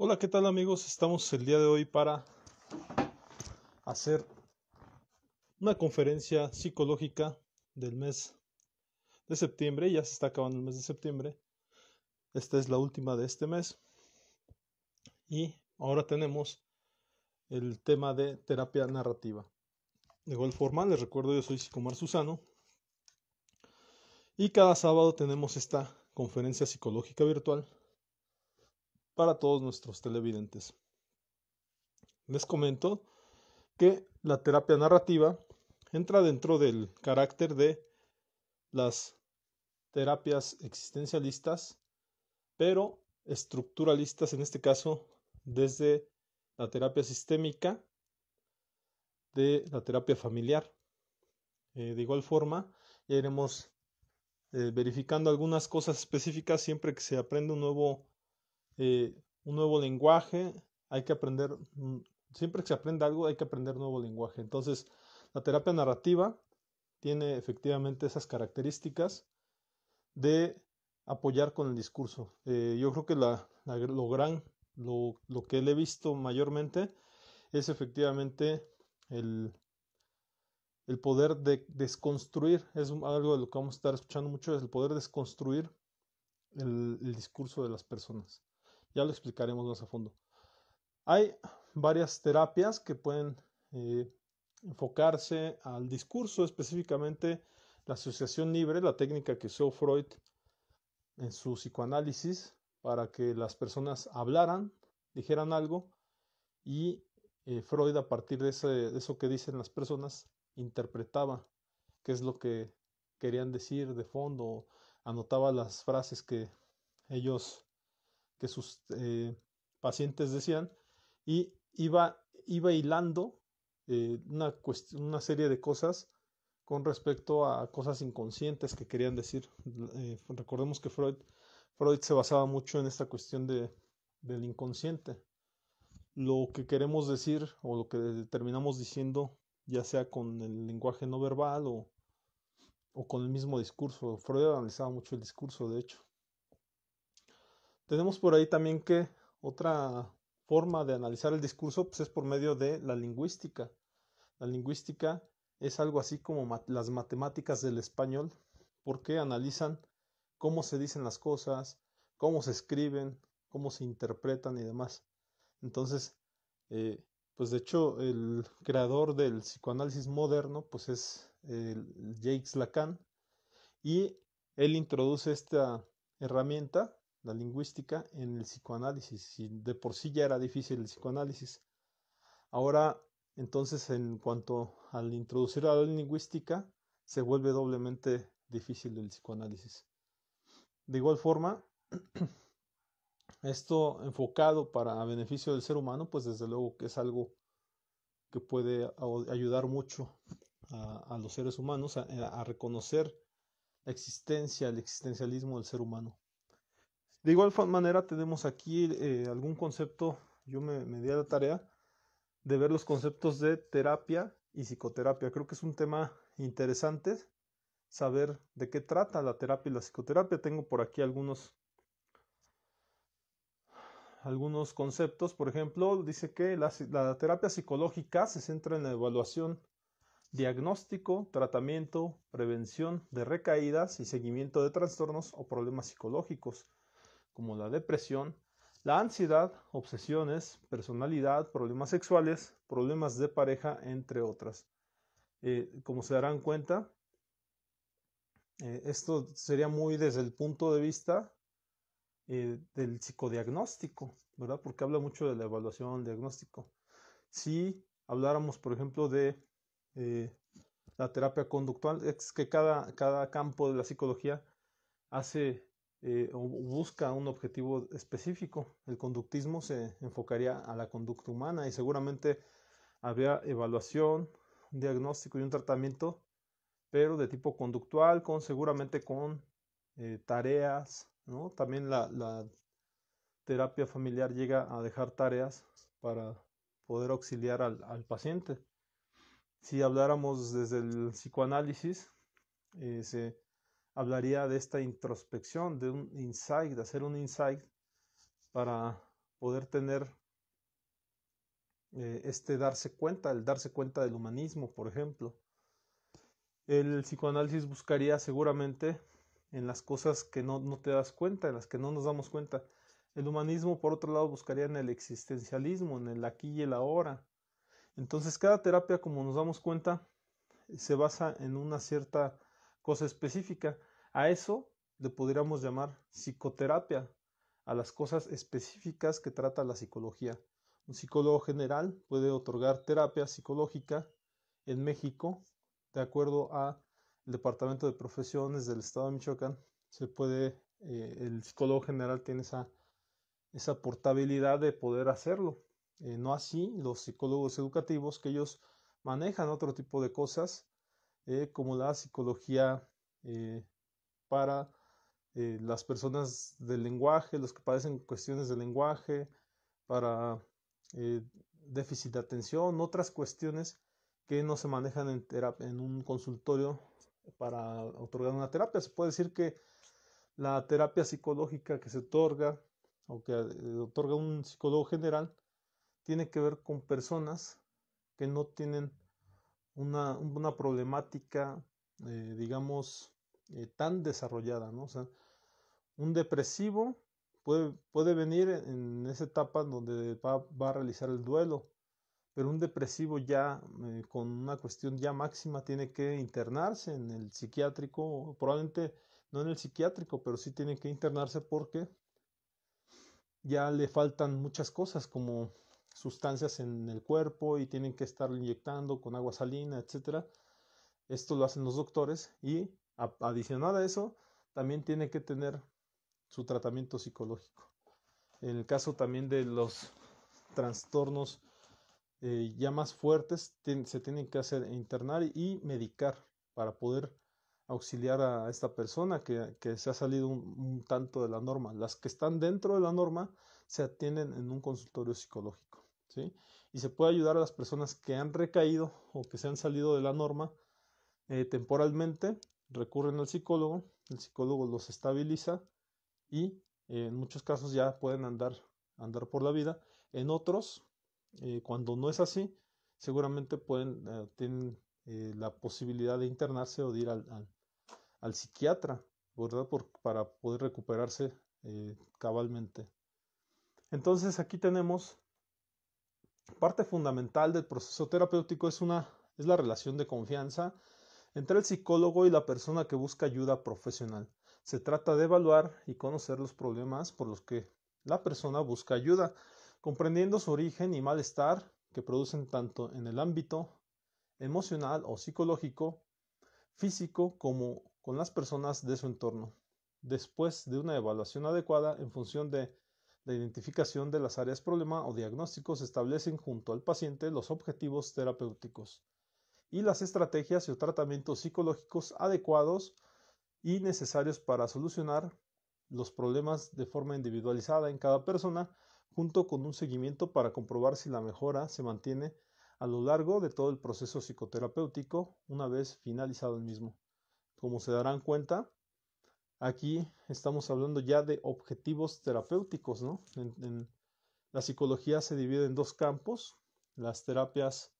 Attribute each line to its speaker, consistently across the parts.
Speaker 1: Hola, ¿qué tal amigos? Estamos el día de hoy para hacer una conferencia psicológica del mes de septiembre. Ya se está acabando el mes de septiembre. Esta es la última de este mes. Y ahora tenemos el tema de terapia narrativa. De igual forma, les recuerdo, yo soy Psicomar Susano. Y cada sábado tenemos esta conferencia psicológica virtual para todos nuestros televidentes. Les comento que la terapia narrativa entra dentro del carácter de las terapias existencialistas, pero estructuralistas en este caso desde la terapia sistémica de la terapia familiar. Eh, de igual forma, ya iremos eh, verificando algunas cosas específicas siempre que se aprende un nuevo eh, un nuevo lenguaje, hay que aprender, mm, siempre que se aprende algo hay que aprender nuevo lenguaje. Entonces, la terapia narrativa tiene efectivamente esas características de apoyar con el discurso. Eh, yo creo que lo gran, lo, lo, que le he visto mayormente es efectivamente el, el poder de desconstruir, es algo de lo que vamos a estar escuchando mucho, es el poder desconstruir el discurso de las personas. Ya lo explicaremos más a fondo. Hay varias terapias que pueden eh, enfocarse al discurso, específicamente la asociación libre, la técnica que usó Freud en su psicoanálisis para que las personas hablaran, dijeran algo y eh, Freud a partir de, de eso que dicen las personas interpretaba qué es lo que querían decir de fondo, anotaba las frases que ellos que sus eh, pacientes decían y iba, iba hilando eh, una, una serie de cosas con respecto a cosas inconscientes que querían decir. Eh, recordemos que Freud, Freud se basaba mucho en esta cuestión de, del inconsciente. Lo que queremos decir o lo que terminamos diciendo, ya sea con el lenguaje no verbal o, o con el mismo discurso. Freud analizaba mucho el discurso, de hecho. Tenemos por ahí también que otra forma de analizar el discurso pues, es por medio de la lingüística. La lingüística es algo así como las matemáticas del español, porque analizan cómo se dicen las cosas, cómo se escriben, cómo se interpretan y demás. Entonces, eh, pues de hecho, el creador del psicoanálisis moderno, pues es Jacques Lacan, y él introduce esta herramienta la lingüística en el psicoanálisis. Y de por sí ya era difícil el psicoanálisis. Ahora, entonces, en cuanto al introducir la lingüística, se vuelve doblemente difícil el psicoanálisis. De igual forma, esto enfocado para beneficio del ser humano, pues desde luego que es algo que puede ayudar mucho a, los seres humanos a, a reconocer la existencia, el existencialismo del ser humano. De igual manera tenemos aquí eh, algún concepto, yo me, di a la tarea de ver los conceptos de terapia y psicoterapia. Creo que es un tema interesante saber de qué trata la terapia y la psicoterapia. Tengo por aquí algunos algunos conceptos. Por ejemplo, dice que la, terapia psicológica se centra en la evaluación, diagnóstico, tratamiento, prevención de recaídas y seguimiento de trastornos o problemas psicológicos como la depresión, la ansiedad, obsesiones, personalidad, problemas sexuales, problemas de pareja, entre otras. Eh, como se darán cuenta, eh, esto sería muy desde el punto de vista eh, del psicodiagnóstico, ¿verdad? Porque habla mucho de la evaluación, diagnóstico. Si habláramos, por ejemplo, de la terapia conductual, es que cada, cada campo de la psicología hace eh, o busca un objetivo específico. El conductismo se enfocaría a la conducta humana y seguramente habría evaluación, un diagnóstico y un tratamiento, pero de tipo conductual, con seguramente con eh, tareas, ¿no? También la, la terapia familiar llega a dejar tareas para poder auxiliar al, al paciente. Si habláramos desde el psicoanálisis, eh, se hablaría de esta introspección, de un insight, de hacer un insight para poder tener eh, este darse cuenta, el darse cuenta del humanismo, por ejemplo. El psicoanálisis buscaría seguramente en las cosas que no, no te das cuenta, en las que no nos damos cuenta. El humanismo, por otro lado, buscaría en el existencialismo, en el aquí y el ahora. Entonces, cada terapia, como nos damos cuenta, se basa en una cierta cosa específica. A eso le podríamos llamar psicoterapia, a las cosas específicas que trata la psicología. Un psicólogo general puede otorgar terapia psicológica en México, de acuerdo al Departamento de Profesiones del Estado de Michoacán. Se puede, eh, el psicólogo general tiene esa, esa portabilidad de poder hacerlo. Eh, no así los psicólogos educativos, que ellos manejan otro tipo de cosas, eh, como la psicología para las personas del lenguaje, los que padecen cuestiones de lenguaje, para eh, déficit de atención, otras cuestiones que no se manejan en, un consultorio para otorgar una terapia. Se puede decir que la terapia psicológica que se otorga o que eh, otorga un psicólogo general tiene que ver con personas que no tienen una, una problemática, eh, digamos, tan desarrollada, ¿no? O sea, un depresivo Puede, venir en esa etapa donde va, a realizar el duelo, pero un depresivo ya eh, con una cuestión ya máxima tiene que internarse en el psiquiátrico, probablemente no en el psiquiátrico, pero sí tiene que internarse porque ya le faltan muchas cosas como sustancias en el cuerpo y tienen que estar inyectando con agua salina, etcétera. Esto lo hacen los doctores y adicional a eso también tiene que tener su tratamiento psicológico. En el caso también de los trastornos eh, ya más fuertes, se tienen que hacer internar y medicar para poder auxiliar a esta persona que, se ha salido un, tanto de la norma. Las que están dentro de la norma se atienden en un consultorio psicológico. ¿sí? Y se puede ayudar a las personas que han recaído o que se han salido de la norma eh, temporalmente, recurren al psicólogo, el psicólogo los estabiliza y eh, en muchos casos ya pueden andar, andar por la vida. En otros, eh, cuando no es así, seguramente pueden, eh, tienen la posibilidad de internarse o de ir al, al, psiquiatra, ¿verdad? Por, para poder recuperarse cabalmente. Entonces aquí tenemos parte fundamental del proceso terapéutico es una es la relación de confianza entre el psicólogo y la persona que busca ayuda profesional. Se trata de evaluar y conocer los problemas por los que la persona busca ayuda, comprendiendo su origen y malestar que producen tanto en el ámbito emocional o psicológico, físico, como con las personas de su entorno. Después de una evaluación adecuada en función de la identificación de las áreas problema o diagnósticos, se establecen junto al paciente los objetivos terapéuticos y las estrategias y tratamientos psicológicos adecuados y necesarios para solucionar los problemas de forma individualizada en cada persona, junto con un seguimiento para comprobar si la mejora se mantiene a lo largo de todo el proceso psicoterapéutico una vez finalizado el mismo. Como se darán cuenta, aquí estamos hablando ya de objetivos terapéuticos, ¿no? En, la psicología se divide en dos campos, las terapias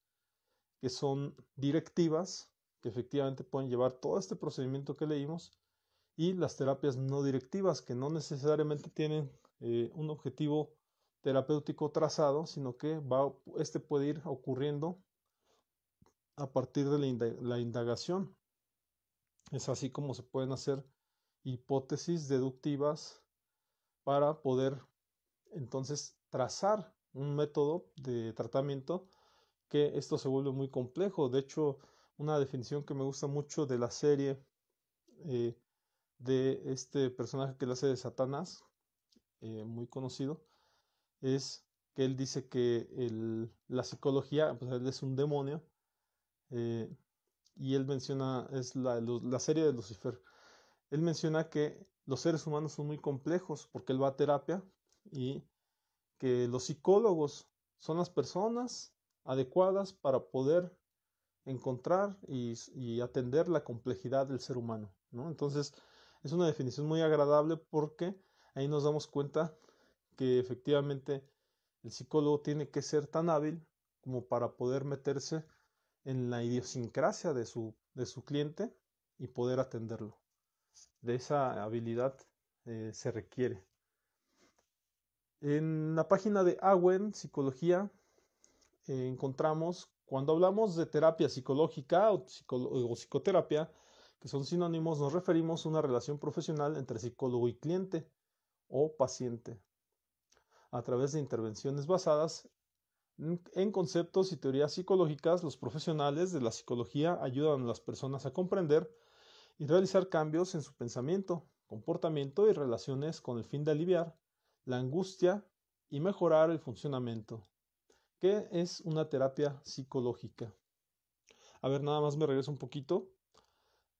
Speaker 1: que son directivas que efectivamente pueden llevar todo este procedimiento que leímos y las terapias no directivas que no necesariamente tienen eh, un objetivo terapéutico trazado, sino que va, este puede ir ocurriendo a partir de la, la indagación. Es así como se pueden hacer hipótesis deductivas para poder entonces trazar un método de tratamiento que esto se vuelve muy complejo. De hecho, una definición que me gusta mucho de la serie eh, de este personaje que le hace de Satanás, eh, muy conocido, es que él dice que el, la psicología, pues él es un demonio, eh, y él menciona, es la, la serie de Lucifer, él menciona que los seres humanos son muy complejos porque él va a terapia y que los psicólogos son las personas adecuadas para poder encontrar y, atender la complejidad del ser humano. ¿no? Entonces, es una definición muy agradable porque ahí nos damos cuenta que efectivamente el psicólogo tiene que ser tan hábil como para poder meterse en la idiosincrasia de su, de su cliente y poder atenderlo. De esa habilidad eh, se requiere. En la página de AWEN, Psicología, eh, encontramos, cuando hablamos de terapia psicológica o, o psicoterapia, que son sinónimos, nos referimos a una relación profesional entre psicólogo y cliente o paciente, a través de intervenciones basadas en conceptos y teorías psicológicas, los profesionales de la psicología ayudan a las personas a comprender y realizar cambios en su pensamiento, comportamiento y relaciones con el fin de aliviar la angustia y mejorar el funcionamiento. ¿Qué es una terapia psicológica? A ver, nada más me regreso un poquito.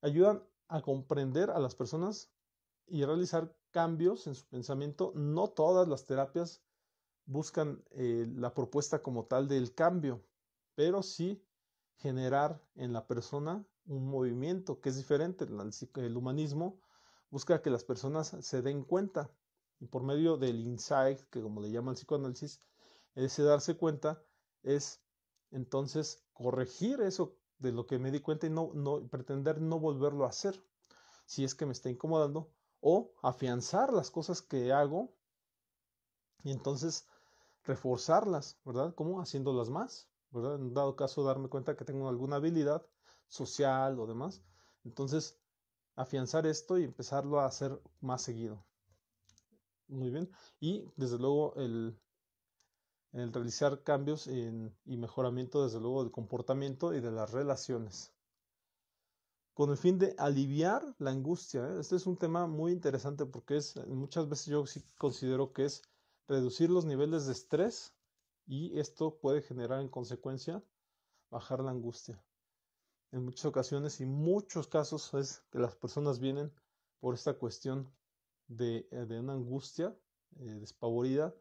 Speaker 1: Ayudan a comprender a las personas y realizar cambios en su pensamiento. No todas las terapias buscan eh, la propuesta como tal del cambio, pero sí generar en la persona un movimiento que es diferente. El, humanismo busca que las personas se den cuenta y por medio del insight, que como le llama el psicoanálisis, ese darse cuenta es entonces corregir eso de lo que me di cuenta y no, no pretender no volverlo a hacer si es que me está incomodando o afianzar las cosas que hago y entonces reforzarlas, ¿verdad? ¿Cómo? Haciéndolas más, ¿verdad? En dado caso, darme cuenta que tengo alguna habilidad social o demás. Entonces, afianzar esto y empezarlo a hacer más seguido. Muy bien. Y desde luego el, el realizar cambios y mejoramiento, desde luego, del comportamiento y de las relaciones. Con el fin de aliviar la angustia. ¿eh? Este es un tema muy interesante porque es, muchas veces yo sí considero que es reducir los niveles de estrés y esto puede generar en consecuencia bajar la angustia. En muchas ocasiones y muchos casos es que las personas vienen por esta cuestión de, eh, una angustia eh, despavorida,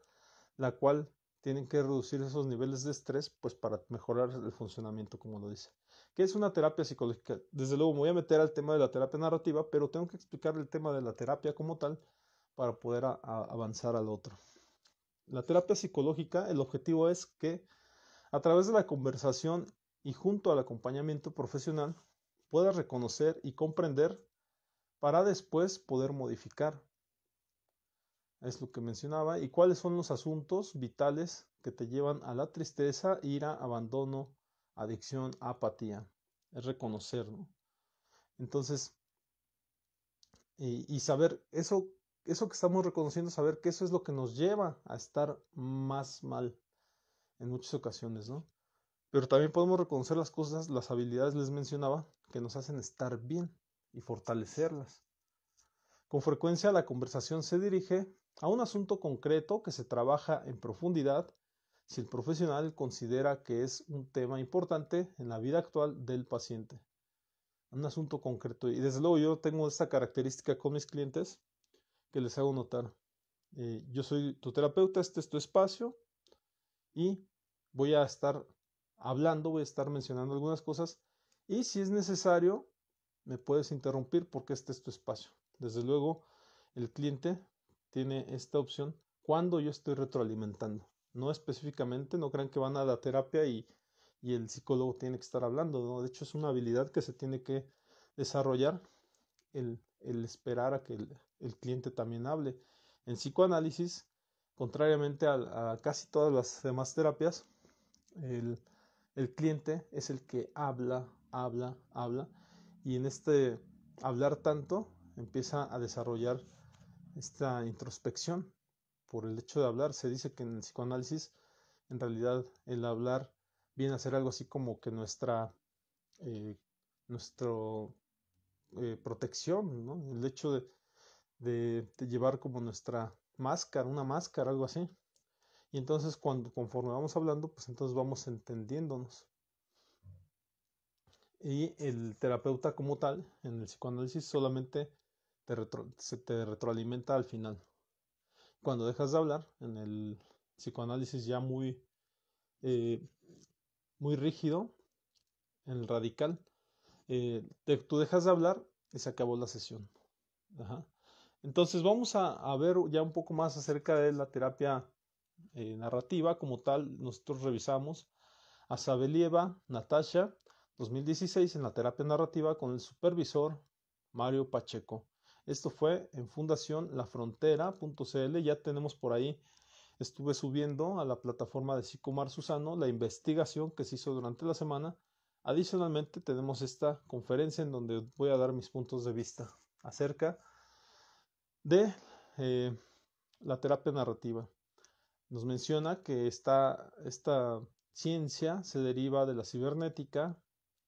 Speaker 1: la cual tienen que reducir esos niveles de estrés pues para mejorar el funcionamiento, como lo dice. ¿Qué es una terapia psicológica? Desde luego me voy a meter al tema de la terapia narrativa, pero tengo que explicar el tema de la terapia como tal para poder avanzar al otro. La terapia psicológica, el objetivo es que a través de la conversación y junto al acompañamiento profesional puedas reconocer y comprender para después poder modificar. Es lo que mencionaba. ¿Y cuáles son los asuntos vitales que te llevan a la tristeza, ira, abandono, adicción, apatía? Es reconocer, Entonces, y, y saber eso eso que estamos reconociendo, saber que eso es lo que nos lleva a estar más mal en muchas ocasiones, ¿no? Pero también podemos reconocer las cosas, las habilidades, les mencionaba, que nos hacen estar bien y fortalecerlas. Con frecuencia la conversación se dirige a un asunto concreto que se trabaja en profundidad si el profesional considera que es un tema importante en la vida actual del paciente. Un asunto concreto. Y desde luego yo tengo esta característica con mis clientes que les hago notar. Eh, yo soy tu terapeuta, este es tu espacio y voy a estar hablando, voy a estar mencionando algunas cosas y si es necesario me puedes interrumpir porque este es tu espacio. Desde luego el cliente tiene esta opción cuando yo estoy retroalimentando. No específicamente, no crean que van a la terapia y, el psicólogo tiene que estar hablando. De hecho es una habilidad que se tiene que desarrollar el, esperar a que el, el cliente también hable. En psicoanálisis, contrariamente a, casi todas las demás terapias, el, el, cliente es el que habla, habla, habla, y en este hablar tanto empieza a desarrollar esta introspección. Por el hecho de hablar, se dice que en el psicoanálisis, en realidad, el hablar viene a ser algo así como que nuestra, eh, eh, protección, ¿no? El hecho de, de, llevar como nuestra máscara, una máscara, algo así. Y entonces cuando conforme vamos hablando, pues entonces vamos entendiéndonos. Y el terapeuta como tal, en el psicoanálisis, solamente te se te retroalimenta al final. Cuando dejas de hablar, en el psicoanálisis ya muy, eh, muy rígido, en el radical, eh, tú dejas de hablar y se acabó la sesión. Entonces vamos a, ver ya un poco más acerca de la terapia eh, narrativa como tal. Nosotros revisamos a Sabelieva, Natasha, 2016 en la terapia narrativa con el supervisor Mario Pacheco. Esto fue en Fundación Lafrontera.cl. Ya tenemos por ahí, estuve subiendo a la plataforma de Psicomar Susano la investigación que se hizo durante la semana. Adicionalmente tenemos esta conferencia en donde voy a dar mis puntos de vista acerca de eh, la terapia narrativa. Nos menciona que esta, esta ciencia se deriva de la cibernética,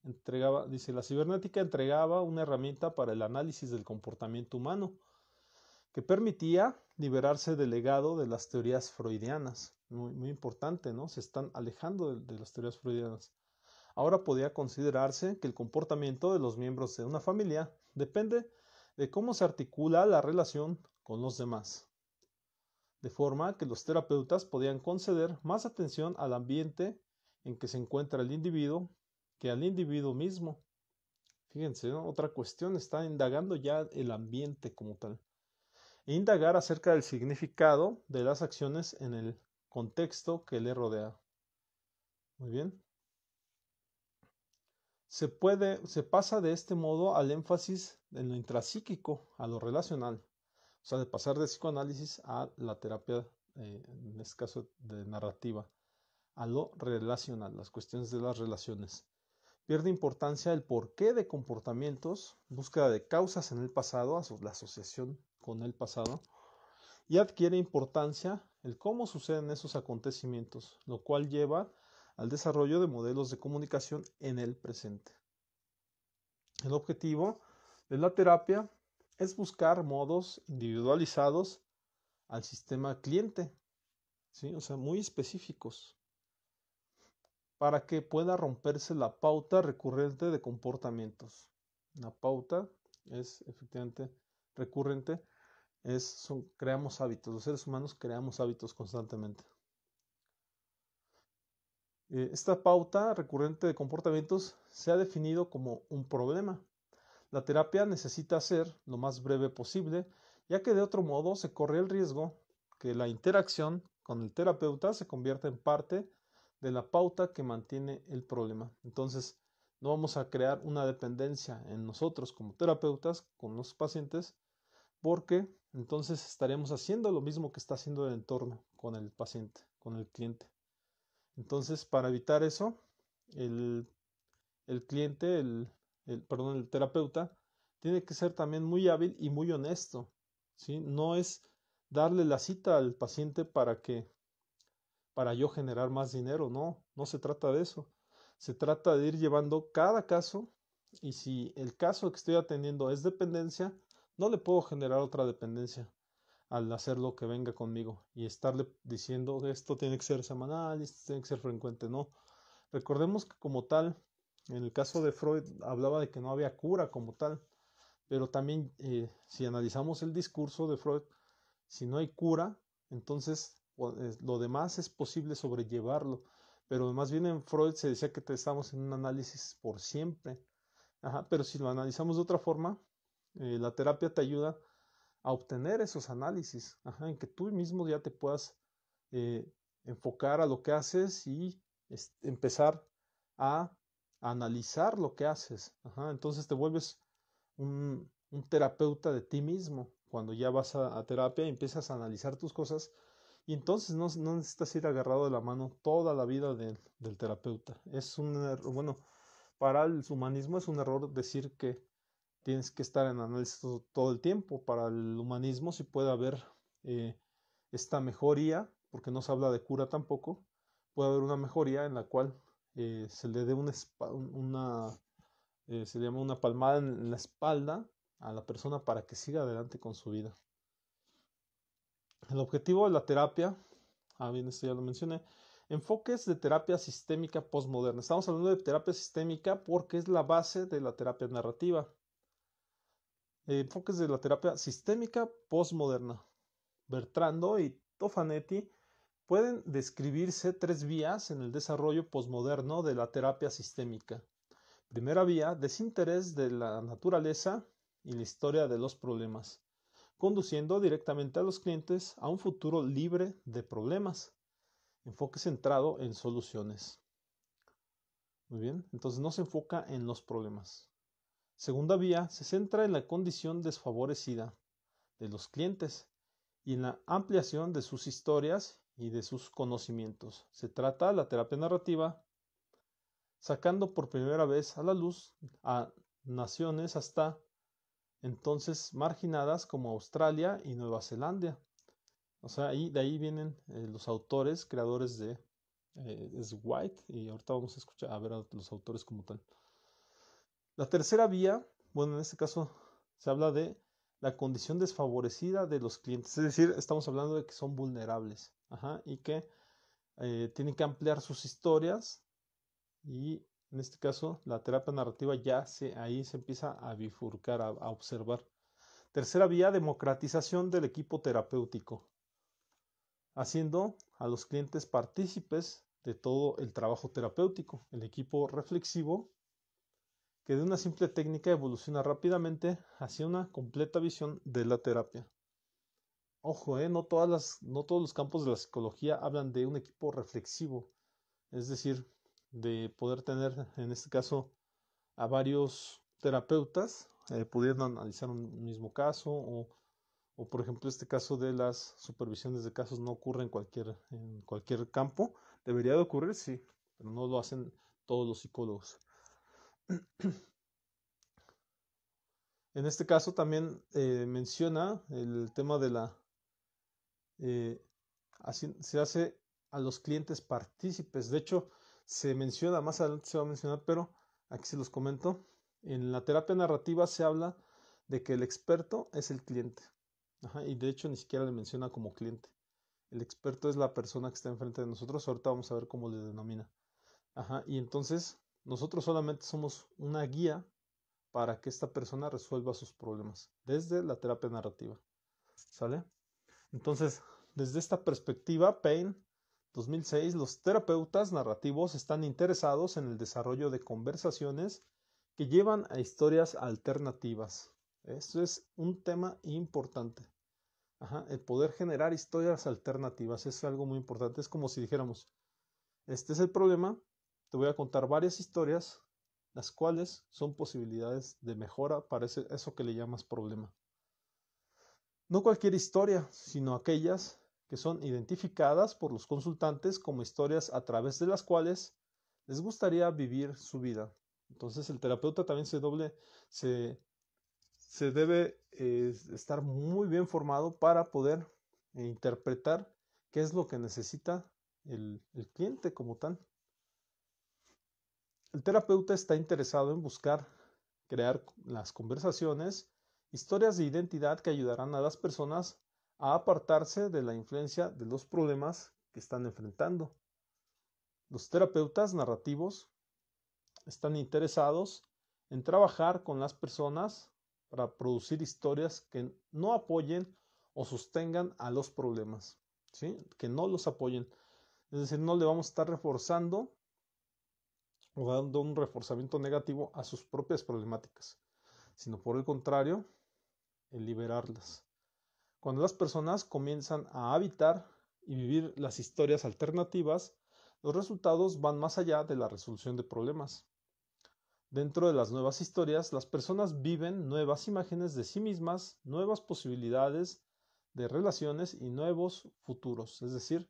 Speaker 1: entregaba, dice, la cibernética entregaba una herramienta para el análisis del comportamiento humano que permitía liberarse del legado de las teorías freudianas. Muy, importante, ¿no? Se están alejando de, las teorías freudianas. Ahora podía considerarse que el comportamiento de los miembros de una familia depende de cómo se articula la relación con los demás. De forma que los terapeutas podían conceder más atención al ambiente en que se encuentra el individuo que al individuo mismo. Fíjense, otra cuestión está indagando ya el ambiente como tal. E indagar acerca del significado de las acciones en el contexto que le rodea. Muy bien. Se puede, se pasa de este modo al énfasis en lo intrapsíquico, a lo relacional. O sea, de pasar de psicoanálisis a la terapia, eh, en este caso de narrativa, a lo relacional, las cuestiones de las relaciones. Pierde importancia el porqué de comportamientos, búsqueda de causas en el pasado, la asociación con el pasado, y adquiere importancia el cómo suceden esos acontecimientos, lo cual lleva al desarrollo de modelos de comunicación en el presente. El objetivo de la terapia es buscar modos individualizados al sistema cliente, ¿sí? o sea, muy específicos para que pueda romperse la pauta recurrente de comportamientos. La pauta es efectivamente recurrente, es, creamos hábitos, los seres humanos creamos hábitos constantemente. Eh, esta pauta recurrente de comportamientos se ha definido como un problema. La terapia necesita ser lo más breve posible, ya que de otro modo se corre el riesgo que la interacción con el terapeuta se convierta en parte de la pauta que mantiene el problema. Entonces, no vamos a crear una dependencia en nosotros como terapeutas con los pacientes porque entonces estaremos haciendo lo mismo que está haciendo el entorno con el paciente, con el cliente. Entonces, para evitar eso, el, el cliente, el, el, perdón, el terapeuta, tiene que ser también muy hábil y muy honesto. ¿sí? No es darle la cita al paciente para que para yo generar más dinero. No, no se trata de eso. Se trata de ir llevando cada caso y si el caso que estoy atendiendo es dependencia, no le puedo generar otra dependencia al hacer lo que venga conmigo y estarle diciendo esto tiene que ser semanal, esto tiene que ser frecuente. No. Recordemos que como tal, en el caso de Freud hablaba de que no había cura como tal, pero también eh, si analizamos el discurso de Freud, si no hay cura, entonces lo demás es posible sobrellevarlo, pero más bien en Freud se decía que estamos en un análisis por siempre. Pero si lo analizamos de otra forma, eh, la terapia te ayuda a obtener esos análisis, en que tú mismo ya te puedas eh, enfocar a lo que haces y empezar a, analizar lo que haces. Entonces te vuelves un, un, terapeuta de ti mismo. Cuando ya vas a, a terapia y empiezas a analizar tus cosas, y entonces no, no, necesitas ir agarrado de la mano toda la vida del terapeuta. Es un error, bueno, para el humanismo es un error decir que tienes que estar en análisis todo el tiempo. Para el humanismo sí puede haber eh, esta mejoría, porque no se habla de cura tampoco, puede haber una mejoría en la cual eh, se le dé una eh, se llama una palmada en la espalda a la persona para que siga adelante con su vida. El objetivo de la terapia, ah bien, esto ya lo mencioné, enfoques de terapia sistémica postmoderna. Estamos hablando de terapia sistémica porque es la base de la terapia narrativa. Enfoques de la terapia sistémica postmoderna. Bertrando y Tofanetti pueden describirse tres vías en el desarrollo postmoderno de la terapia sistémica. Primera vía, desinterés de la naturaleza y la historia de los problemas. Conduciendo directamente a los clientes a un futuro libre de problemas. Enfoque centrado en soluciones. Muy bien, entonces no se enfoca en los problemas. Segunda vía se centra en la condición desfavorecida de los clientes y en la ampliación de sus historias y de sus conocimientos. Se trata de la terapia narrativa sacando por primera vez a la luz a naciones hasta entonces marginadas como Australia y Nueva Zelanda. O sea, ahí, de ahí vienen eh, los autores, creadores de eh, es White, y ahorita vamos a escuchar a ver a los autores como tal. La tercera vía, bueno, en este caso se habla de la condición desfavorecida de los clientes, es decir, estamos hablando de que son vulnerables y que eh, tienen que ampliar sus historias y en este caso la terapia narrativa ya se, ahí se empieza a bifurcar, a, observar. Tercera vía, democratización del equipo terapéutico, haciendo a los clientes partícipes de todo el trabajo terapéutico. El equipo reflexivo, que de una simple técnica evoluciona rápidamente hacia una completa visión de la terapia. Ojo, eh, no, todas las, no todos los campos de la psicología hablan de un equipo reflexivo, es decir, de poder tener, en este caso, a varios terapeutas eh, pudiendo analizar un mismo caso o, o, por ejemplo, este caso de las supervisiones de casos no ocurre en cualquier, en cualquier campo. Debería de ocurrir, sí, pero no lo hacen todos los psicólogos. En este caso también eh, menciona el tema de la... Eh, se hace a los clientes partícipes. De hecho, se menciona, más adelante se va a mencionar, pero aquí se los comento. En la terapia narrativa se habla de que el experto es el cliente. y de hecho ni siquiera le menciona como cliente. El experto es la persona que está enfrente de nosotros. Ahorita vamos a ver cómo le denomina. Y entonces nosotros solamente somos una guía para que esta persona resuelva sus problemas desde la terapia narrativa. ¿Sale? Entonces, desde esta perspectiva, Payne 2006, los terapeutas narrativos están interesados en el desarrollo de conversaciones que llevan a historias alternativas. Esto es un tema importante. el poder generar historias alternativas es algo muy importante. Es como si dijéramos, este es el problema, te voy a contar varias historias, las cuales son posibilidades de mejora para eso que le llamas problema. No cualquier historia, sino aquellas que son identificadas por los consultantes como historias a través de las cuales les gustaría vivir su vida. Entonces el terapeuta también se doble, se, debe estar muy bien formado para poder interpretar qué es lo que necesita el, el cliente como tal. El terapeuta está interesado en buscar crear las conversaciones, historias de identidad que ayudarán a las personas a apartarse de la influencia de los problemas que están enfrentando. Los terapeutas narrativos están interesados en trabajar con las personas para producir historias que no apoyen o sostengan a los problemas, ¿sí? que no los apoyen. Es decir, no le vamos a estar reforzando o dando un reforzamiento negativo a sus propias problemáticas, sino por el contrario, el liberarlas. Cuando las personas comienzan a habitar y vivir las historias alternativas, los resultados van más allá de la resolución de problemas. Dentro de las nuevas historias, las personas viven nuevas imágenes de sí mismas, nuevas posibilidades de relaciones y nuevos futuros. Es decir,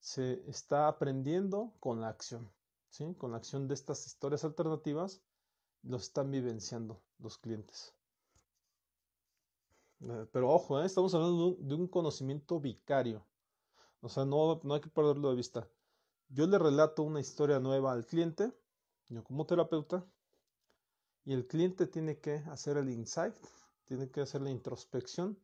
Speaker 1: se está aprendiendo con la acción. ¿sí? Con la acción de estas historias alternativas, los están vivenciando los clientes. Eh, pero ojo, eh, estamos hablando de un conocimiento vicario. O sea, no, no hay que perderlo de vista. Yo le relato una historia nueva al cliente, yo como terapeuta, y el cliente tiene que hacer el insight, tiene que hacer la introspección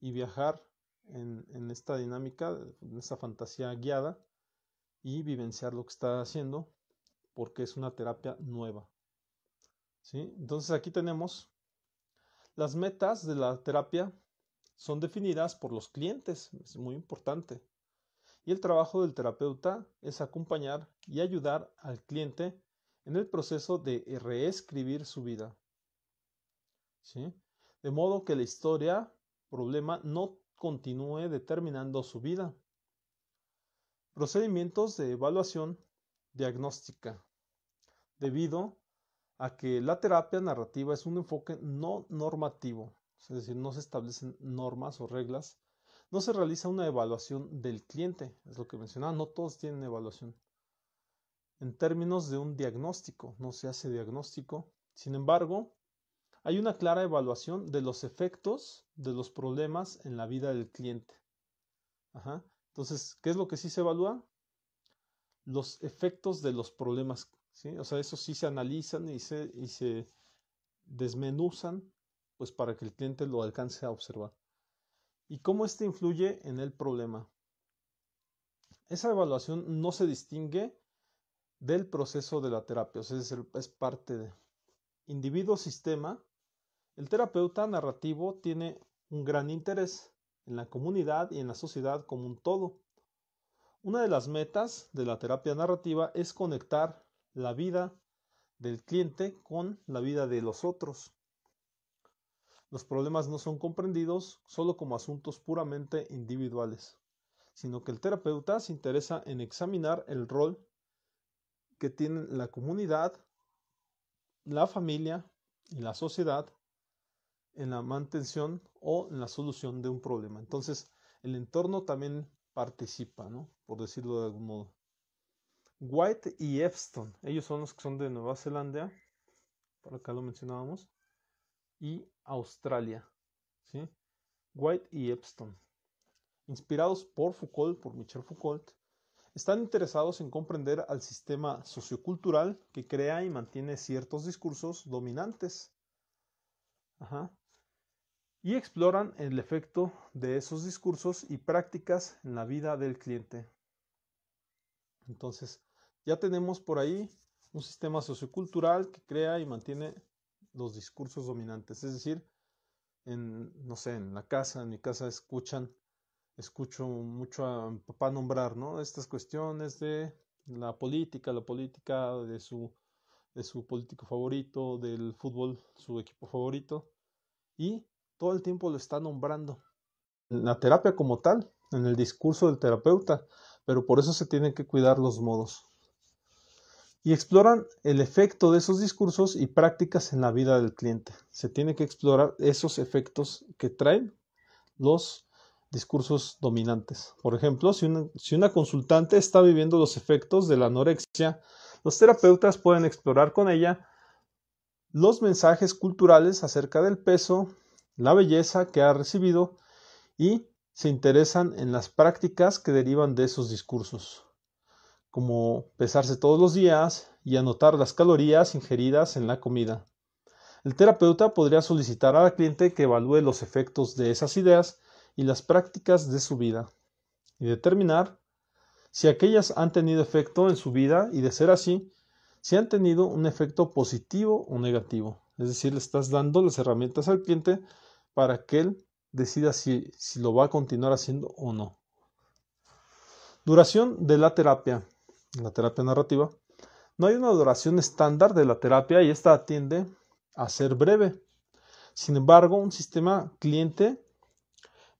Speaker 1: y viajar en, en esta dinámica, en esta fantasía guiada y vivenciar lo que está haciendo porque es una terapia nueva. ¿Sí? Entonces aquí tenemos las metas de la terapia son definidas por los clientes, es muy importante. Y el trabajo del terapeuta es acompañar y ayudar al cliente en el proceso de reescribir su vida. De modo que la historia problema no continúe determinando su vida. Procedimientos de evaluación diagnóstica. Debido a que la terapia narrativa es un enfoque no normativo, es decir, no se establecen normas o reglas, no se realiza una evaluación del cliente, es lo que mencionaba, no todos tienen evaluación. En términos de un diagnóstico, no se hace diagnóstico, sin embargo, hay una clara evaluación de los efectos de los problemas en la vida del cliente. Entonces, ¿qué es lo que sí se evalúa? Los efectos de los problemas. ¿Sí? O sea, eso sí se analizan y se, y se desmenuzan pues para que el cliente lo alcance a observar. ¿Y cómo éste influye en el problema? Esa evaluación no se distingue del proceso de la terapia, o sea, es, es parte de individuo-sistema el terapeuta narrativo tiene un gran interés en la comunidad y en la sociedad como un todo. Una de las metas de la terapia narrativa es conectar la vida del cliente con la vida de los otros. Los problemas no son comprendidos solo como asuntos puramente individuales, sino que el terapeuta se interesa en examinar el rol que tienen la comunidad, la familia y la sociedad en la mantención o en la solución de un problema. Entonces, el entorno también participa, ¿no? Por decirlo de algún modo. White y Epstein, ellos son los que son de Nueva Zelanda, por acá lo mencionábamos, y Australia, ¿sí? White y Epstein, inspirados por Foucault, por Michel Foucault, están interesados en comprender al sistema sociocultural que crea y mantiene ciertos discursos dominantes. Y exploran el efecto de esos discursos y prácticas en la vida del cliente. Entonces, ya tenemos por ahí un sistema sociocultural que crea y mantiene los discursos dominantes. Es decir, en, no sé, en la casa, en mi casa escuchan, escucho mucho a mi papá nombrar, ¿no? Estas cuestiones de la política, la política de su, político favorito, del fútbol, su equipo favorito. Y todo el tiempo lo está nombrando. En la terapia como tal, en el discurso del terapeuta, pero por eso se tienen que cuidar los modos. Y exploran el efecto de esos discursos y prácticas en la vida del cliente. Se tiene que explorar esos efectos que traen los discursos dominantes. Por ejemplo, si una, si una consultante está viviendo los efectos de la anorexia, los terapeutas pueden explorar con ella los mensajes culturales acerca del peso, la belleza que ha recibido y se interesan en las prácticas que derivan de esos discursos, como pesarse todos los días y anotar las calorías ingeridas en la comida. El terapeuta podría solicitar a la cliente que evalúe los efectos de esas ideas y las prácticas de su vida y determinar si aquellas han tenido efecto en su vida y de ser así, si han tenido un efecto positivo o negativo. Es decir, le estás dando las herramientas al cliente para que él decida si, si lo va a continuar haciendo o no. Duración de la terapia. La terapia narrativa. No hay una duración estándar de la terapia y esta tiende a ser breve. Sin embargo, un sistema cliente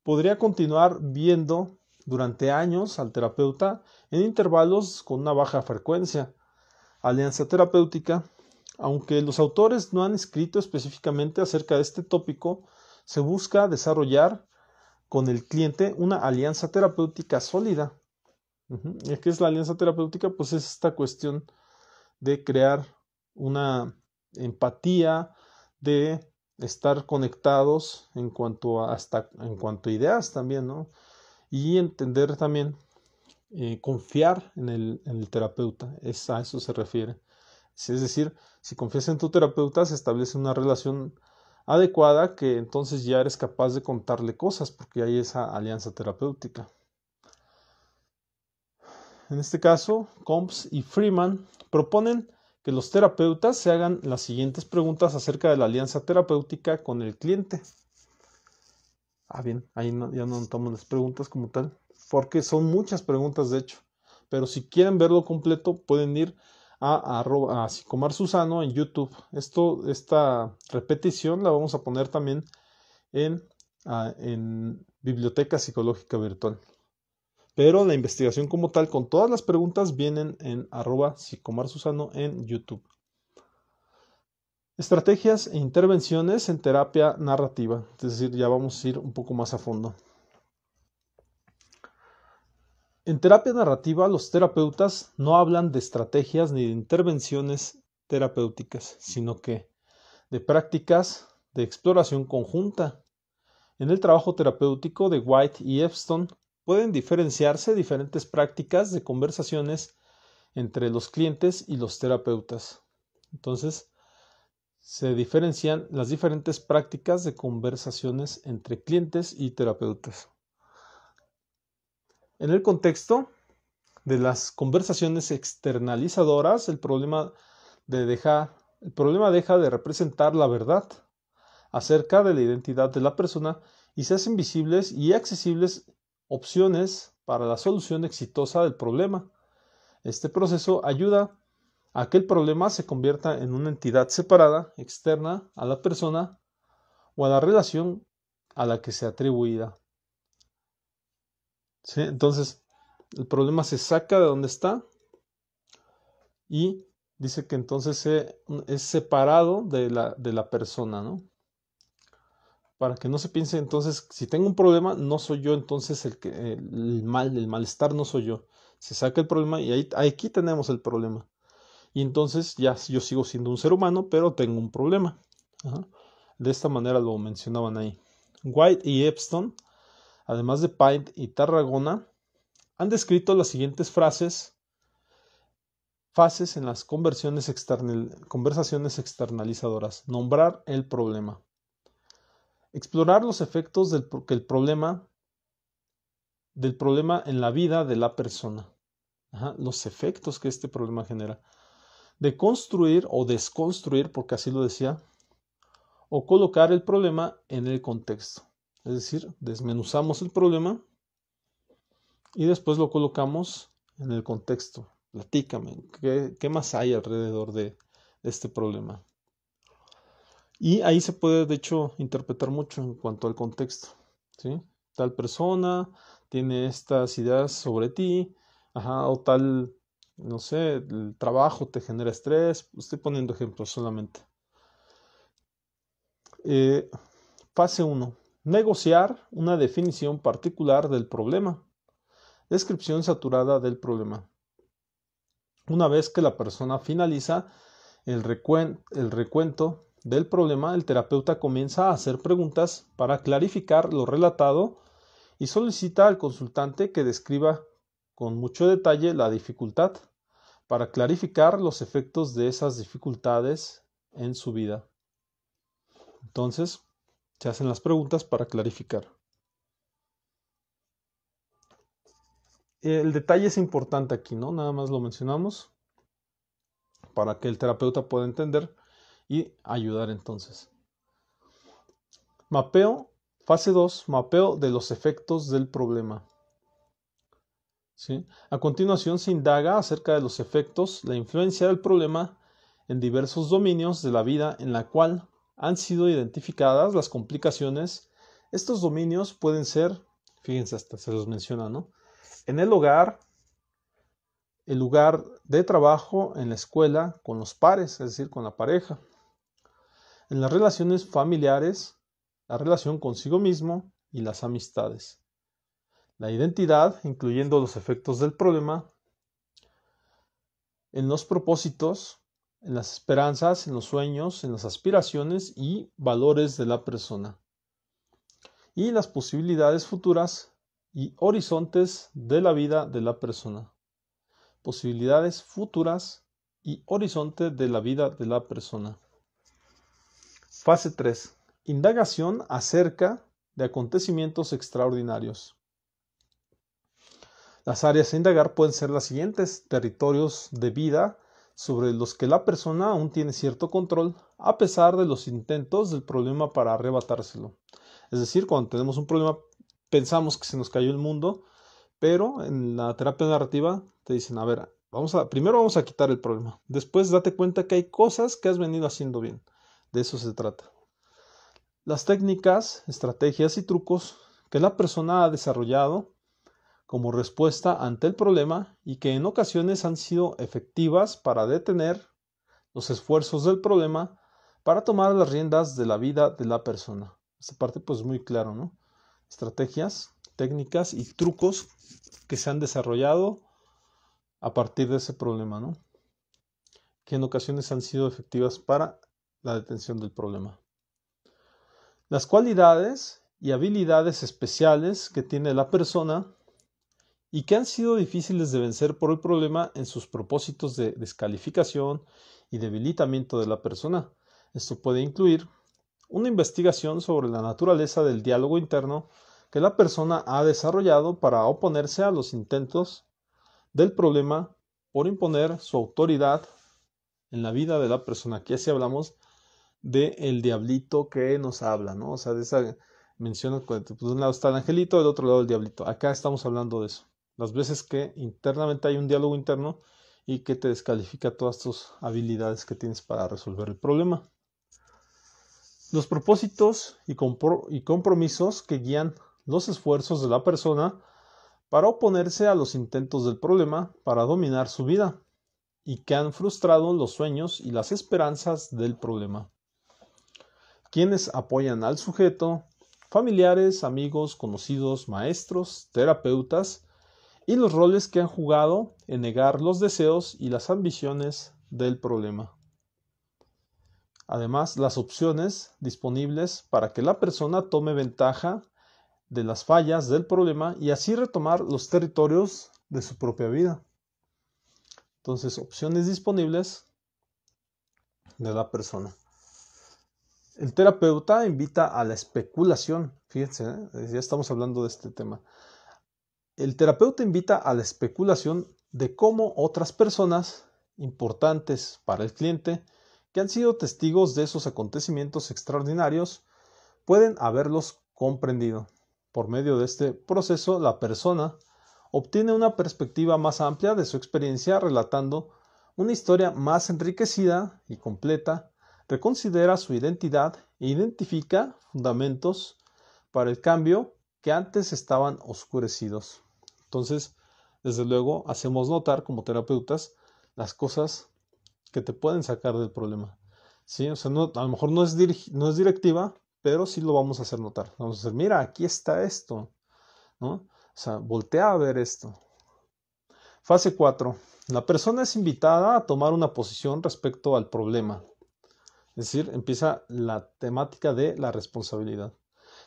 Speaker 1: podría continuar viendo durante años al terapeuta en intervalos con una baja frecuencia. Alianza terapéutica. Aunque los autores no han escrito específicamente acerca de este tópico, se busca desarrollar con el cliente una alianza terapéutica sólida. ¿Y qué es la alianza terapéutica? Pues es esta cuestión de crear una empatía, de estar conectados en cuanto a hasta en cuanto a ideas también, ¿no? Y entender también, eh, confiar en el, en el terapeuta, es, a eso se refiere. Es decir, si confías en tu terapeuta, se establece una relación adecuada que entonces ya eres capaz de contarle cosas porque hay esa alianza terapéutica. En este caso, Combs y Freeman proponen que los terapeutas se hagan las siguientes preguntas acerca de la alianza terapéutica con el cliente. Ah, bien, ahí ya no notamos las preguntas como tal, porque son muchas preguntas de hecho. Pero si quieren verlo completo, pueden ir a, a, a Sicomar Susano en YouTube. Esto, esta repetición la vamos a poner también en ah, en Biblioteca Psicológica Virtual. Pero la investigación como tal, con todas las preguntas, vienen en arroba psicomarsusano en YouTube. Estrategias e intervenciones en terapia narrativa. Es decir, ya vamos a ir un poco más a fondo. En terapia narrativa, los terapeutas no hablan de estrategias ni de intervenciones terapéuticas, sino que de prácticas de exploración conjunta. En el trabajo terapéutico de White y Epstein pueden diferenciarse diferentes prácticas de conversaciones entre los clientes y los terapeutas. Entonces, se diferencian las diferentes prácticas de conversaciones entre clientes y terapeutas. En el contexto de las conversaciones externalizadoras, el problema, de deja, el problema deja de representar la verdad acerca de la identidad de la persona y se hacen visibles y accesibles opciones para la solución exitosa del problema. Este proceso ayuda a que el problema se convierta en una entidad separada, externa a la persona o a la relación a la que se atribuida. Entonces, el problema se saca de donde está y dice que entonces es separado de la, de la persona, ¿no? Para que no se piense entonces, si tengo un problema, no soy yo entonces el, que, el mal, el malestar no soy yo. Se saca el problema y ahí, aquí tenemos el problema. Y entonces ya yo sigo siendo un ser humano, pero tengo un problema. De esta manera lo mencionaban ahí. White y Epstein además de Paint y Tarragona, han descrito las siguientes frases, fases en las conversaciones externalizadoras. Nombrar el problema. Explorar los efectos del el problema del problema en la vida de la persona. los efectos que este problema genera. De construir o desconstruir, porque así lo decía, o colocar el problema en el contexto. Es decir, desmenuzamos el problema y después lo colocamos en el contexto. Platícame, ¿qué, más hay alrededor de, este problema? Y ahí se puede, de hecho, interpretar mucho en cuanto al contexto. ¿sí? Tal persona tiene estas ideas sobre ti, o tal, no sé, el trabajo te genera estrés. Estoy poniendo ejemplos solamente. Eh, fase 1. Negociar una definición particular del problema. Descripción saturada del problema. Una vez que la persona finaliza el, recuento del problema, el terapeuta comienza a hacer preguntas para clarificar lo relatado y solicita al consultante que describa con mucho detalle la dificultad para clarificar los efectos de esas dificultades en su vida. Entonces, se hacen las preguntas para clarificar. El detalle es importante aquí, ¿no? Nada más lo mencionamos para que el terapeuta pueda entender y ayudar entonces. Mapeo, fase 2, mapeo de los efectos del problema. ¿Sí? A continuación se indaga acerca de los efectos, la influencia del problema en diversos dominios de la vida en la cual han sido identificadas las complicaciones. Estos dominios pueden ser, fíjense, hasta se los menciona, ¿no? En el hogar, el lugar de trabajo, en la escuela, con los pares, es decir, con la pareja. En las relaciones familiares, la relación consigo mismo y las amistades. La identidad, incluyendo los efectos del problema. En los propósitos, en las esperanzas, en los sueños, en las aspiraciones y valores de la persona. Y las posibilidades futuras y horizontes de la vida de la persona. Posibilidades futuras y horizonte de la vida de la persona. Fase 3. Indagación acerca de acontecimientos extraordinarios. Las áreas a indagar pueden ser las siguientes. Territorios de vida, sobre los que la persona aún tiene cierto control a pesar de los intentos del problema para arrebatárselo. Es decir, cuando tenemos un problema pensamos que se nos cayó el mundo, pero en la terapia narrativa te dicen, a ver, vamos a, primero vamos a quitar el problema, después date cuenta que hay cosas que has venido haciendo bien. De eso se trata. las técnicas, estrategias y trucos que la persona ha desarrollado como respuesta ante el problema y que en ocasiones han sido efectivas para detener los esfuerzos del problema para tomar las riendas de la vida de la persona. Esta parte pues muy claro, ¿no? Estrategias, técnicas y trucos que se han desarrollado a partir de ese problema, ¿no? Que en ocasiones han sido efectivas para la detención del problema. Las cualidades y habilidades especiales que tiene la persona y que han sido difíciles de vencer por el problema en sus propósitos de descalificación y debilitamiento de la persona. Esto puede incluir una investigación sobre la naturaleza del diálogo interno que la persona ha desarrollado para oponerse a los intentos del problema por imponer su autoridad en la vida de la persona. Aquí así hablamos de el diablito que nos habla, ¿no? O sea, de esa mención, pues, de un lado está el angelito, del otro lado el diablito. Acá estamos hablando de eso. Las veces que internamente hay un diálogo interno y que te descalifica todas tus habilidades que tienes para resolver el problema. Los propósitos y compromisos que guían los esfuerzos de la persona para oponerse a los intentos del problema para dominar su vida y que han frustrado los sueños y las esperanzas del problema quienes apoyan al sujeto, familiares, amigos, conocidos, maestros, terapeutas, y los roles que han jugado en negar los deseos y las ambiciones del problema. Además, las opciones disponibles para que la persona tome ventaja de las fallas del problema y así retomar los territorios de su propia vida. Entonces, opciones disponibles de la persona. El terapeuta invita a la especulación. Fíjense, ¿eh? ya estamos hablando de este tema. El terapeuta invita a la especulación de cómo otras personas importantes para el cliente que han sido testigos de esos acontecimientos extraordinarios pueden haberlos comprendido. Por medio de este proceso, la persona obtiene una perspectiva más amplia de su experiencia relatando una historia más enriquecida y completa reconsidera su identidad e identifica fundamentos para el cambio que antes estaban oscurecidos. Entonces, desde luego, hacemos notar como terapeutas las cosas que te pueden sacar del problema. ¿Sí? O sea, a lo mejor no es, no es directiva, pero sí lo vamos a hacer notar. Vamos a decir, mira, aquí está esto. ¿no? O sea, voltea a ver esto. Fase 4. La persona es invitada a tomar una posición respecto al problema. Es decir, empieza la temática de la responsabilidad.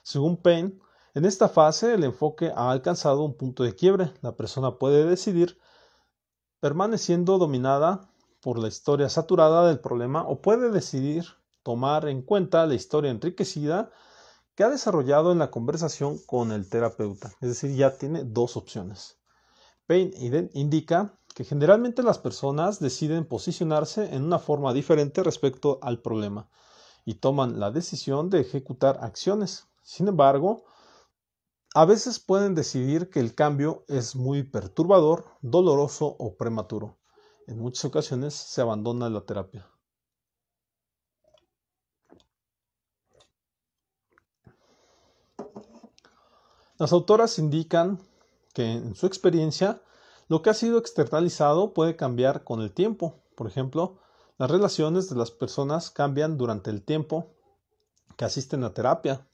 Speaker 1: Según Payne, en esta fase el enfoque ha alcanzado un punto de quiebre. La persona puede decidir permaneciendo dominada por la historia saturada del problema o puede decidir tomar en cuenta la historia enriquecida que ha desarrollado en la conversación con el terapeuta. Es decir, ya tiene dos opciones. Payne indica que generalmente las personas deciden posicionarse en una forma diferente respecto al problema y toman la decisión de ejecutar acciones. Sin embargo, a veces pueden decidir que el cambio es muy perturbador, doloroso o prematuro. En muchas ocasiones se abandona la terapia. Las autoras indican que en su experiencia lo que ha sido externalizado puede cambiar con el tiempo. Por ejemplo, las relaciones de las personas cambian durante el tiempo que asisten a terapia.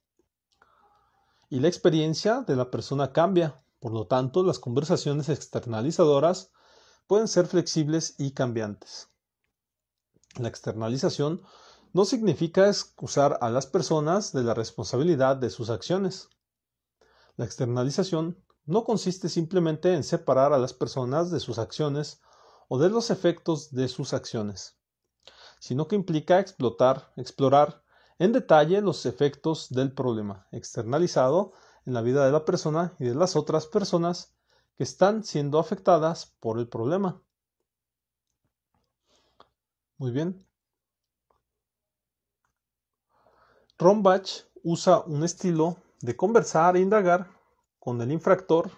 Speaker 1: Y la experiencia de la persona cambia. Por lo tanto, las conversaciones externalizadoras pueden ser flexibles y cambiantes. La externalización no significa excusar a las personas de la responsabilidad de sus acciones. La externalización no consiste simplemente en separar a las personas de sus acciones o de los efectos de sus acciones, sino que implica explotar, explorar en detalle los efectos del problema externalizado en la vida de la persona y de las otras personas que están siendo afectadas por el problema. Muy bien. Rombach usa un estilo de conversar e indagar con el infractor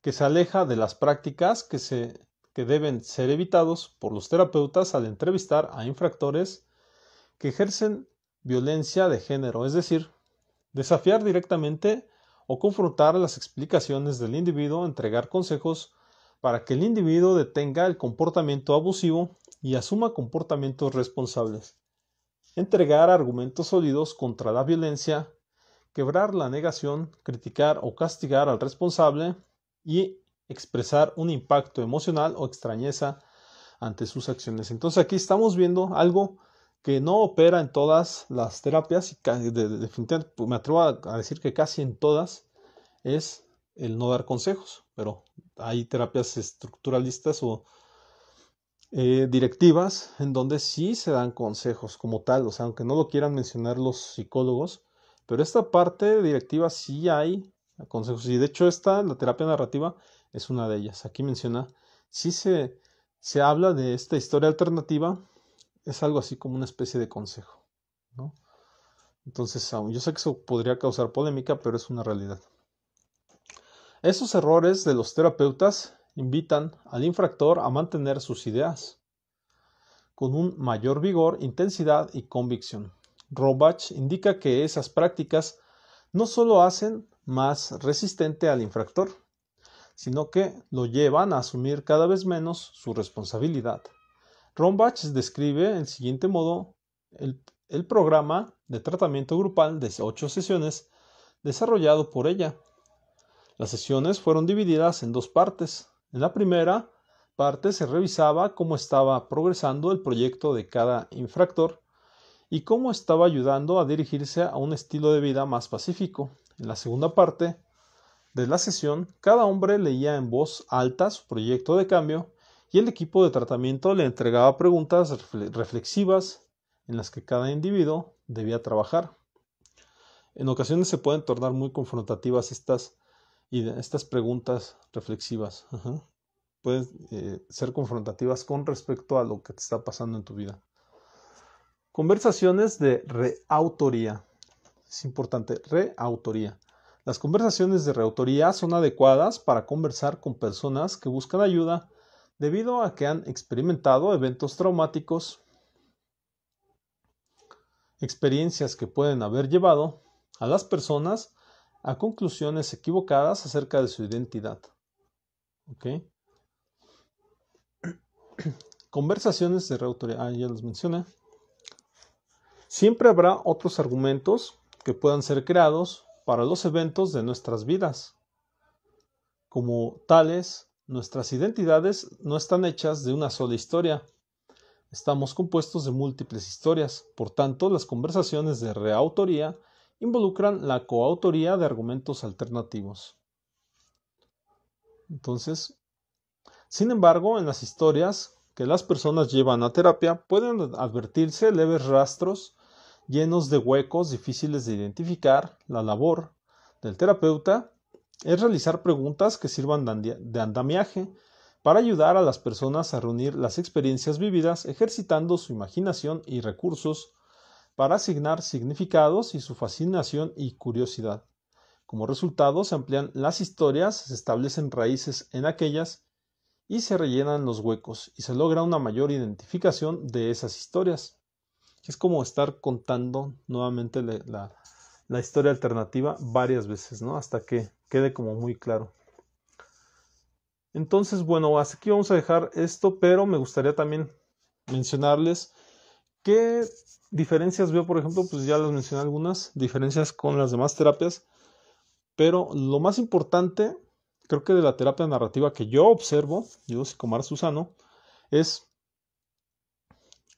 Speaker 1: que se aleja de las prácticas que, se, que deben ser evitados por los terapeutas al entrevistar a infractores que ejercen violencia de género, es decir, desafiar directamente o confrontar las explicaciones del individuo, entregar consejos para que el individuo detenga el comportamiento abusivo y asuma comportamientos responsables, entregar argumentos sólidos contra la violencia, quebrar la negación, criticar o castigar al responsable y expresar un impacto emocional o extrañeza ante sus acciones. Entonces aquí estamos viendo algo que no opera en todas las terapias y definitivamente me atrevo a decir que casi en todas es el no dar consejos, pero hay terapias estructuralistas o eh, directivas en donde sí se dan consejos como tal, o sea, aunque no lo quieran mencionar los psicólogos, pero esta parte directiva sí hay consejos y de hecho esta, la terapia narrativa, es una de ellas. Aquí menciona, sí se, se habla de esta historia alternativa, es algo así como una especie de consejo, ¿no? Entonces, yo sé que eso podría causar polémica, pero es una realidad. Esos errores de los terapeutas invitan al infractor a mantener sus ideas con un mayor vigor, intensidad y convicción. Robach indica que esas prácticas no solo hacen más resistente al infractor, sino que lo llevan a asumir cada vez menos su responsabilidad. Rombach describe el siguiente modo el programa de tratamiento grupal de ocho sesiones desarrollado por ella las sesiones fueron divididas en dos partes. En la primera parte se revisaba cómo estaba progresando el proyecto de cada infractor y cómo estaba ayudando a dirigirse a un estilo de vida más pacífico. En la segunda parte de la sesión, cada hombre leía en voz alta su proyecto de cambio y el equipo de tratamiento le entregaba preguntas reflexivas en las que cada individuo debía trabajar. En ocasiones se pueden tornar muy confrontativas estas estas preguntas reflexivas pueden eh, ser confrontativas con respecto a lo que te está pasando en tu vida. Conversaciones de reautoría. Es importante, reautoría. Las conversaciones de reautoría son adecuadas para conversar con personas que buscan ayuda debido a que han experimentado eventos traumáticos, experiencias que pueden haber llevado a las personas a conclusiones equivocadas acerca de su identidad. Conversaciones de reautoría. Ah, ya los mencioné. Siempre habrá otros argumentos que puedan ser creados para los eventos de nuestras vidas. Como tales, nuestras identidades no están hechas de una sola historia. Estamos compuestos de múltiples historias. Por tanto, las conversaciones de reautoría involucran la coautoría de argumentos alternativos. Entonces, sin embargo, en las historias que las personas llevan a terapia pueden advertirse leves rastros llenos de huecos difíciles de identificar. La labor del terapeuta es realizar preguntas que sirvan de andamiaje para ayudar a las personas a reunir las experiencias vividas ejercitando su imaginación y recursos para asignar significados y su fascinación y curiosidad. Como resultado, se amplían las historias, se establecen raíces en aquellas y se rellenan los huecos y se logra una mayor identificación de esas historias. Es como estar contando nuevamente la, historia alternativa varias veces, ¿no? Hasta que quede como muy claro. Entonces, bueno, hasta aquí vamos a dejar esto, pero me gustaría también mencionarles ¿Qué diferencias veo, por ejemplo? Pues ya las mencioné algunas diferencias con las demás terapias, pero lo más importante, creo que de la terapia narrativa que yo observo, yo Psicomar Susano, es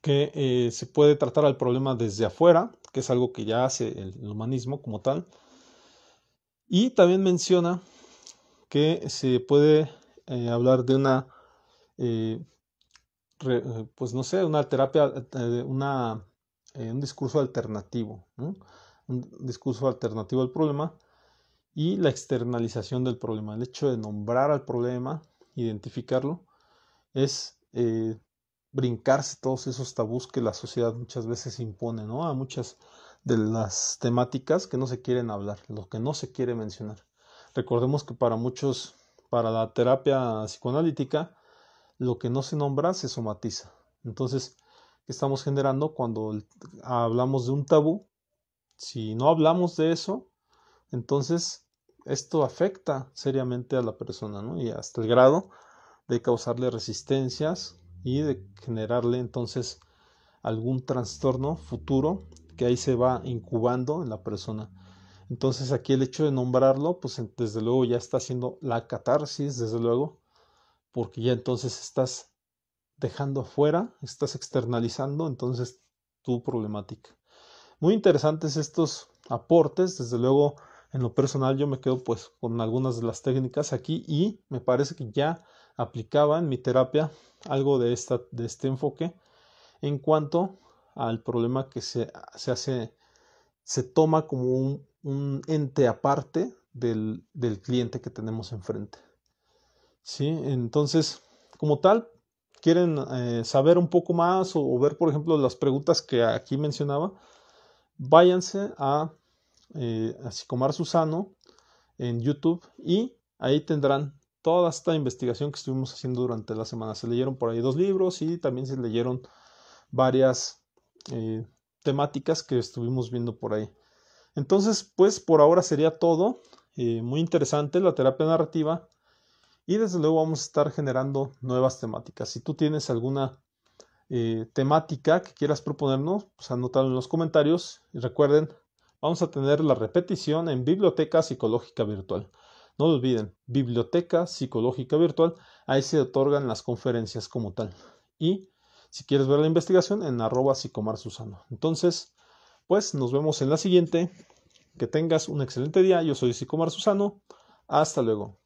Speaker 1: que eh, se puede tratar al problema desde afuera, que es algo que ya hace el, humanismo como tal, y también menciona que se puede eh, hablar de una eh, pues no sé, una terapia, una, un discurso alternativo, un discurso alternativo al problema y la externalización del problema. El hecho de nombrar al problema, identificarlo, es brincarse todos esos tabús que la sociedad muchas veces impone ¿no? a muchas de las temáticas que no se quieren hablar, lo que no se quiere mencionar. Recordemos que para muchos, para la terapia psicoanalítica, lo que no se nombra se somatiza. Entonces, que estamos generando cuando hablamos de un tabú. Si no hablamos de eso, entonces esto afecta seriamente a la persona, ¿no? Y hasta el grado de causarle resistencias y de generarle entonces algún trastorno futuro que ahí se va incubando en la persona. Entonces aquí el hecho de nombrarlo, pues desde luego ya está haciendo la catarsis, desde luego, porque ya entonces estás dejando afuera, estás externalizando entonces tu problemática. Muy interesantes estos aportes, desde luego en lo personal yo me quedo pues con algunas de las técnicas aquí y me parece que ya aplicaba en mi terapia algo de, esta, de este enfoque en cuanto al problema que se, se hace, se toma como un, ente aparte del, del, cliente que tenemos enfrente. ¿Sí? Entonces, como tal, quieren eh, saber un poco más o, ver, por ejemplo, las preguntas que aquí mencionaba, váyanse a, eh, a Susano en YouTube y ahí tendrán toda esta investigación que estuvimos haciendo durante la semana. Se leyeron por ahí dos libros y también se leyeron varias eh, temáticas que estuvimos viendo por ahí. Entonces, pues por ahora sería todo. Eh, muy interesante la terapia narrativa. Y desde luego vamos a estar generando nuevas temáticas. Si tú tienes alguna eh, temática que quieras proponernos, pues anótalo en los comentarios. Y recuerden, vamos a tener la repetición en Biblioteca Psicológica Virtual. No lo olviden, Biblioteca Psicológica Virtual, ahí se otorgan las conferencias como tal. Y si quieres ver la investigación, en arroba psicomar susano. Entonces, pues nos vemos en la siguiente. Que tengas un excelente día. Yo soy Psicomar Susano. Hasta luego.